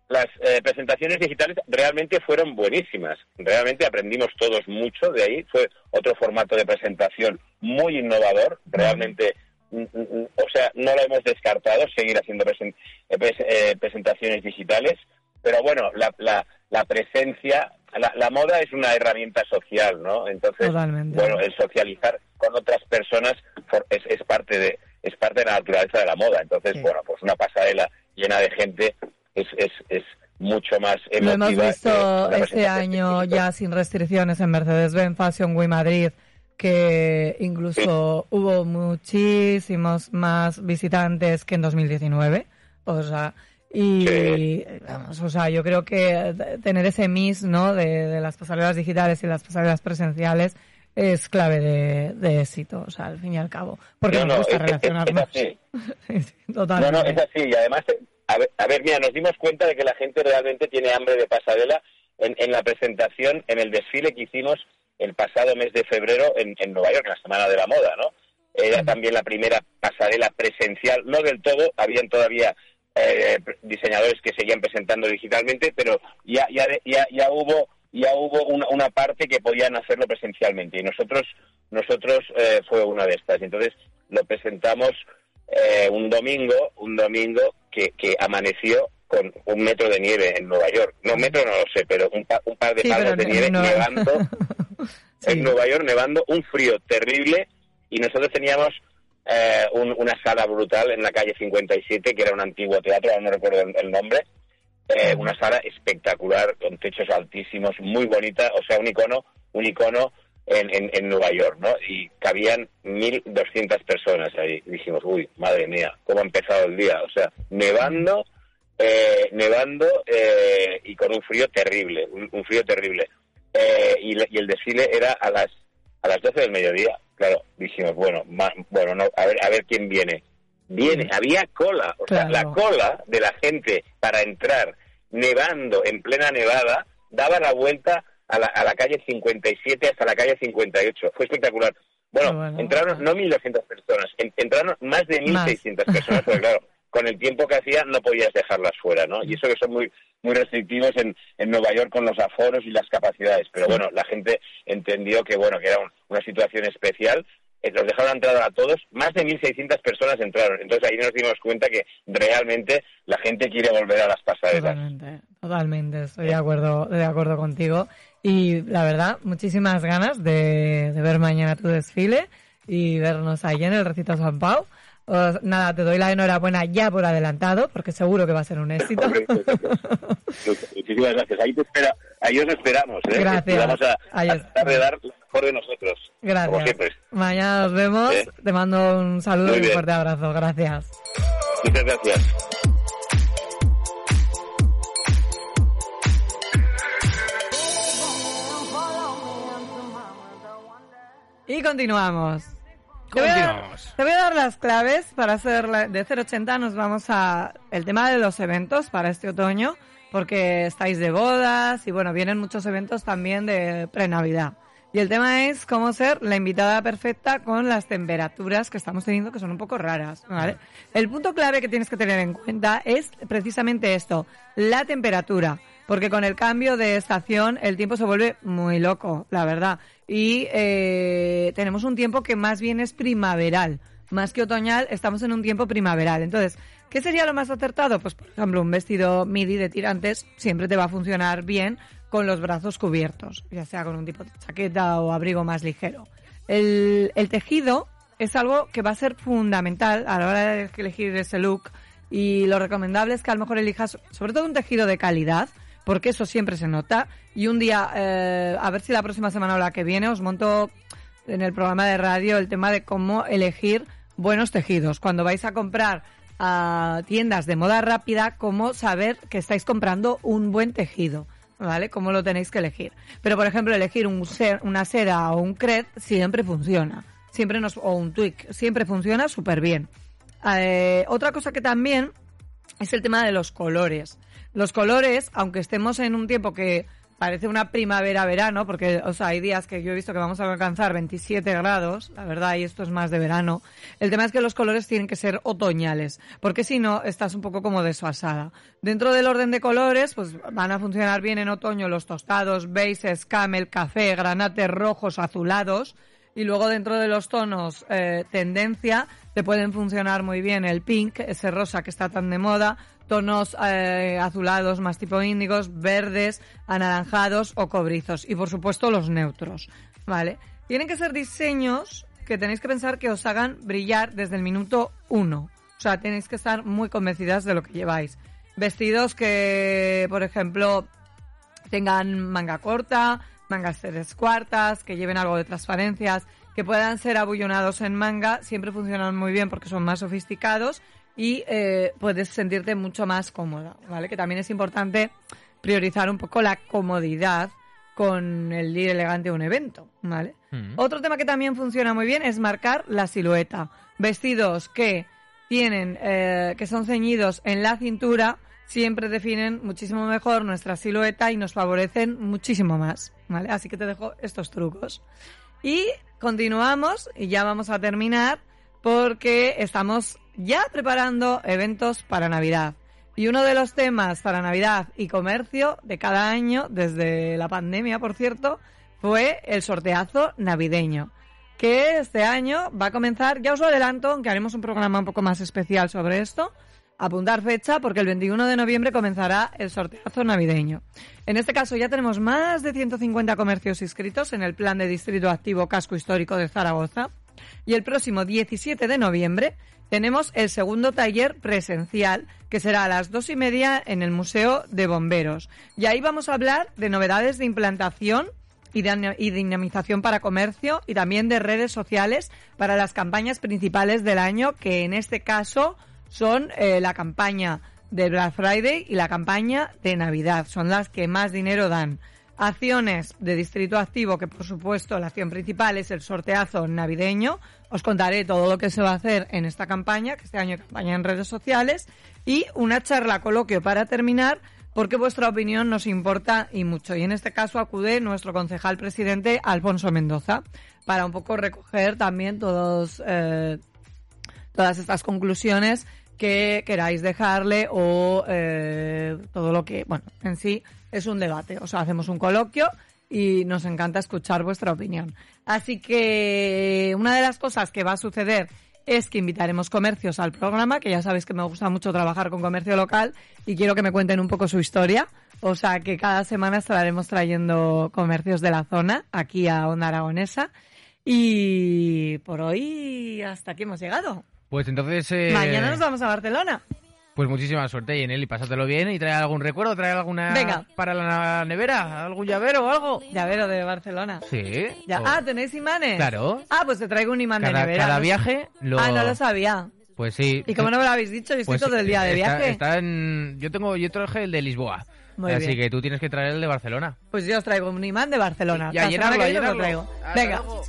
las, eh, presentaciones digitales realmente fueron buenísimas. Realmente aprendimos todos mucho de ahí. Fue otro formato de presentación muy innovador. Realmente, mm, mm, mm, o sea, no lo hemos descartado, seguir haciendo presen- eh, pres- eh, presentaciones digitales. Pero bueno, la, la, la presencia, la, la moda es una herramienta social, ¿no? Entonces, Totalmente. bueno, el socializar con otras personas for- es, es parte de es parte de la naturaleza de la moda. Entonces, Sí. bueno, pues una pasarela llena de gente es, es, es mucho más Lo emotiva. hemos que visto este año ya sin restricciones en Mercedes-Benz Fashion Week Madrid, que incluso hubo muchísimos más visitantes que en 2019. O sea, y Sí. vamos, o sea, yo creo que tener ese mix, ¿no? De, de las pasarelas digitales y las pasarelas presenciales es clave de, de éxito, o sea, al fin y al cabo. Porque No, nos no, gusta es- relacionarnos. es así. Sí, sí, No, totalmente. no, es así. Y además, a ver, a ver, mira, nos dimos cuenta de que la gente realmente tiene hambre de pasarela en, en la presentación, en el desfile que hicimos el pasado mes de febrero en, en Nueva York, la Semana de la Moda, ¿no? Era también la primera pasarela presencial, no del todo, habían todavía eh, diseñadores que seguían presentando digitalmente, pero ya, ya, ya, ya hubo ya hubo una, una parte que podían hacerlo presencialmente y nosotros nosotros eh, fue una de estas. Entonces lo presentamos eh, un domingo, un domingo que, que amaneció con un metro de nieve en Nueva York. No, un metro no lo sé, pero un, pa- un par de Sí, palmos pero de no- nieve no- nevando. Sí. en Nueva York, nevando, un frío terrible y nosotros teníamos eh, un- una sala brutal en la calle 57, que era un antiguo teatro, ahora no recuerdo el, el nombre, eh, una sala espectacular, con techos altísimos, muy bonita, o sea, un icono, un icono en, en, en Nueva York, ¿no? Y cabían 1.200 personas ahí. Y dijimos, uy, madre mía, ¿cómo ha empezado el día? O sea, nevando, eh, nevando eh, y con un frío terrible, un, un frío terrible. Eh, y, y el desfile era a las a las 12 del mediodía. Claro, dijimos, bueno, ma- bueno, no, a ver, a ver quién viene. Viene, había cola, o sea, la cola de la gente para entrar nevando en plena nevada daba la vuelta a la, a la calle 57 hasta la calle 58. Fue espectacular. Bueno, entraron no 1.200 personas, en- entraron más de Más. 1.600 personas, porque claro, con el tiempo que hacía no podías dejarlas fuera, ¿no? Y eso que son muy muy restrictivos en, en Nueva York con los aforos y las capacidades. Pero bueno, la gente entendió que bueno que era un- una situación especial. eh, Los dejaron entrar a todos, más de 1.600 personas entraron. Entonces ahí nos dimos cuenta que realmente la gente quiere volver a las pasarelas. Totalmente, totalmente, estoy de acuerdo, de acuerdo contigo. Y la verdad, muchísimas ganas de, de ver mañana tu desfile y vernos ahí en el Recito San Pau. Os- nada, te doy la enhorabuena ya por adelantado, porque seguro que va a ser un éxito. Hombre, pues, pues, Muchísimas gracias. Ahí, te espera, ahí os esperamos. ¿eh? Gracias. Vamos a, a tratar de dar lo mejor de nosotros. Como Gracias. siempre. Mañana nos vemos. Sí. Te mando un saludo Muy y un fuerte abrazo. Gracias. Muchas gracias. Y continuamos. Te voy, a te voy a dar las claves para hacer la- de 080. Nos vamos a el tema de los eventos para este otoño, porque estáis de bodas y bueno, vienen muchos eventos también de pre-Navidad. Y el tema es cómo ser la invitada perfecta con las temperaturas que estamos teniendo, que son un poco raras, ¿vale? El punto clave que tienes que tener en cuenta es precisamente esto, la temperatura. Porque con el cambio de estación el tiempo se vuelve muy loco, la verdad. Y eh, tenemos un tiempo que más bien es primaveral. Más que otoñal, estamos en un tiempo primaveral. Entonces, ¿qué sería lo más acertado? Pues, por ejemplo, un vestido midi de tirantes siempre te va a funcionar bien con los brazos cubiertos, ya sea con un tipo de chaqueta o abrigo más ligero. El, el tejido es algo que va a ser fundamental a la hora de elegir ese look y lo recomendable es que a lo mejor elijas sobre todo un tejido de calidad porque eso siempre se nota y un día, eh, a ver si la próxima semana o la que viene os monto en el programa de radio el tema de cómo elegir buenos tejidos. Cuando vais a comprar a tiendas de moda rápida, cómo saber que estáis comprando un buen tejido. ¿Vale? Cómo lo tenéis que elegir. Pero, por ejemplo, elegir una seda o un cred siempre funciona. Siempre nos, o un tweak, siempre funciona súper bien. Eh, otra cosa que también es el tema de los colores. Los colores, aunque estemos en un tiempo que parece una primavera-verano, porque o sea, hay días que yo he visto que vamos a alcanzar 27 grados, la verdad, y esto es más de verano. El tema es que los colores tienen que ser otoñales, porque si no, estás un poco como desfasada. Dentro del orden de colores, pues van a funcionar bien en otoño los tostados, beiges, camel, café, granates rojos, azulados, y luego dentro de los tonos eh, tendencia te pueden funcionar muy bien el pink, ese rosa que está tan de moda, tonos eh, azulados más tipo índigos, verdes, anaranjados o cobrizos y por supuesto los neutros, ¿vale? Tienen que ser diseños que tenéis que pensar que os hagan brillar desde el minuto uno. O sea, tenéis que estar muy convencidas de lo que lleváis. Vestidos que, por ejemplo, tengan manga corta, mangas tres cuartas, que lleven algo de transparencias, que puedan ser abullonados en manga, siempre funcionan muy bien porque son más sofisticados y eh, puedes sentirte mucho más cómoda, ¿vale? Que también es importante priorizar un poco la comodidad con el ir elegante a un evento, ¿vale? Mm. Otro tema que también funciona muy bien es marcar la silueta. Vestidos que tienen, eh, que son ceñidos en la cintura, siempre definen muchísimo mejor nuestra silueta y nos favorecen muchísimo más, ¿vale? Así que te dejo estos trucos. Y continuamos y ya vamos a terminar porque estamos ya preparando eventos para Navidad. Y uno de los temas para Navidad y comercio de cada año, desde la pandemia, por cierto, fue el sorteazo navideño. Que este año va a comenzar, ya os lo adelanto, aunque haremos un programa un poco más especial sobre esto. Apuntar fecha porque el 21 de noviembre comenzará el sorteazo navideño. En este caso ya tenemos más de 150 comercios inscritos en el plan de distrito activo casco histórico de Zaragoza. Y el próximo 17 de noviembre tenemos el segundo taller presencial, que será a las dos y media en el Museo de Bomberos. Y ahí vamos a hablar de novedades de implantación y, de- dinamización para comercio y también de redes sociales para las campañas principales del año, que en este caso son eh, la campaña de Black Friday y la campaña de Navidad. Son las que más dinero dan. Acciones de Distrito Activo, que por supuesto la acción principal es el sorteazo navideño. Os contaré todo lo que se va a hacer en esta campaña, que este año campaña en redes sociales. Y una charla coloquio para terminar, porque vuestra opinión nos importa y mucho. Y en este caso acude nuestro concejal presidente Alfonso Mendoza para un poco recoger también todos eh, todas estas conclusiones que queráis dejarle o eh, todo lo que, bueno, en sí es un debate. O sea, hacemos un coloquio y nos encanta escuchar vuestra opinión. Así que una de las cosas que va a suceder es que invitaremos comercios al programa, que ya sabéis que me gusta mucho trabajar con comercio local y quiero que me cuenten un poco su historia. O sea, que cada semana estaremos trayendo comercios de la zona aquí a Onda Aragonesa. Y por hoy hasta aquí hemos llegado. Pues entonces... eh, Mañana nos vamos a Barcelona. Pues muchísima suerte, Yenel, y pásatelo bien y trae algún recuerdo, trae alguna... Venga. Para la nevera, algún llavero o algo. Llavero de Barcelona. Sí. Ya. o- Ah, ¿tenéis imanes? Claro. Ah, pues te traigo un imán de nevera. cada No viaje lo... Ah, no lo sabía. Pues sí. ¿Y cómo no me lo habéis dicho? Yo estoy Pues todo el día de está- viaje. Está en... Yo tengo, yo traje el de Lisboa. Muy así bien. que tú tienes que traer el de Barcelona. Pues yo os traigo un imán de Barcelona. Ya, La semana llenarlo, que lo traigo. Hasta Venga. luego.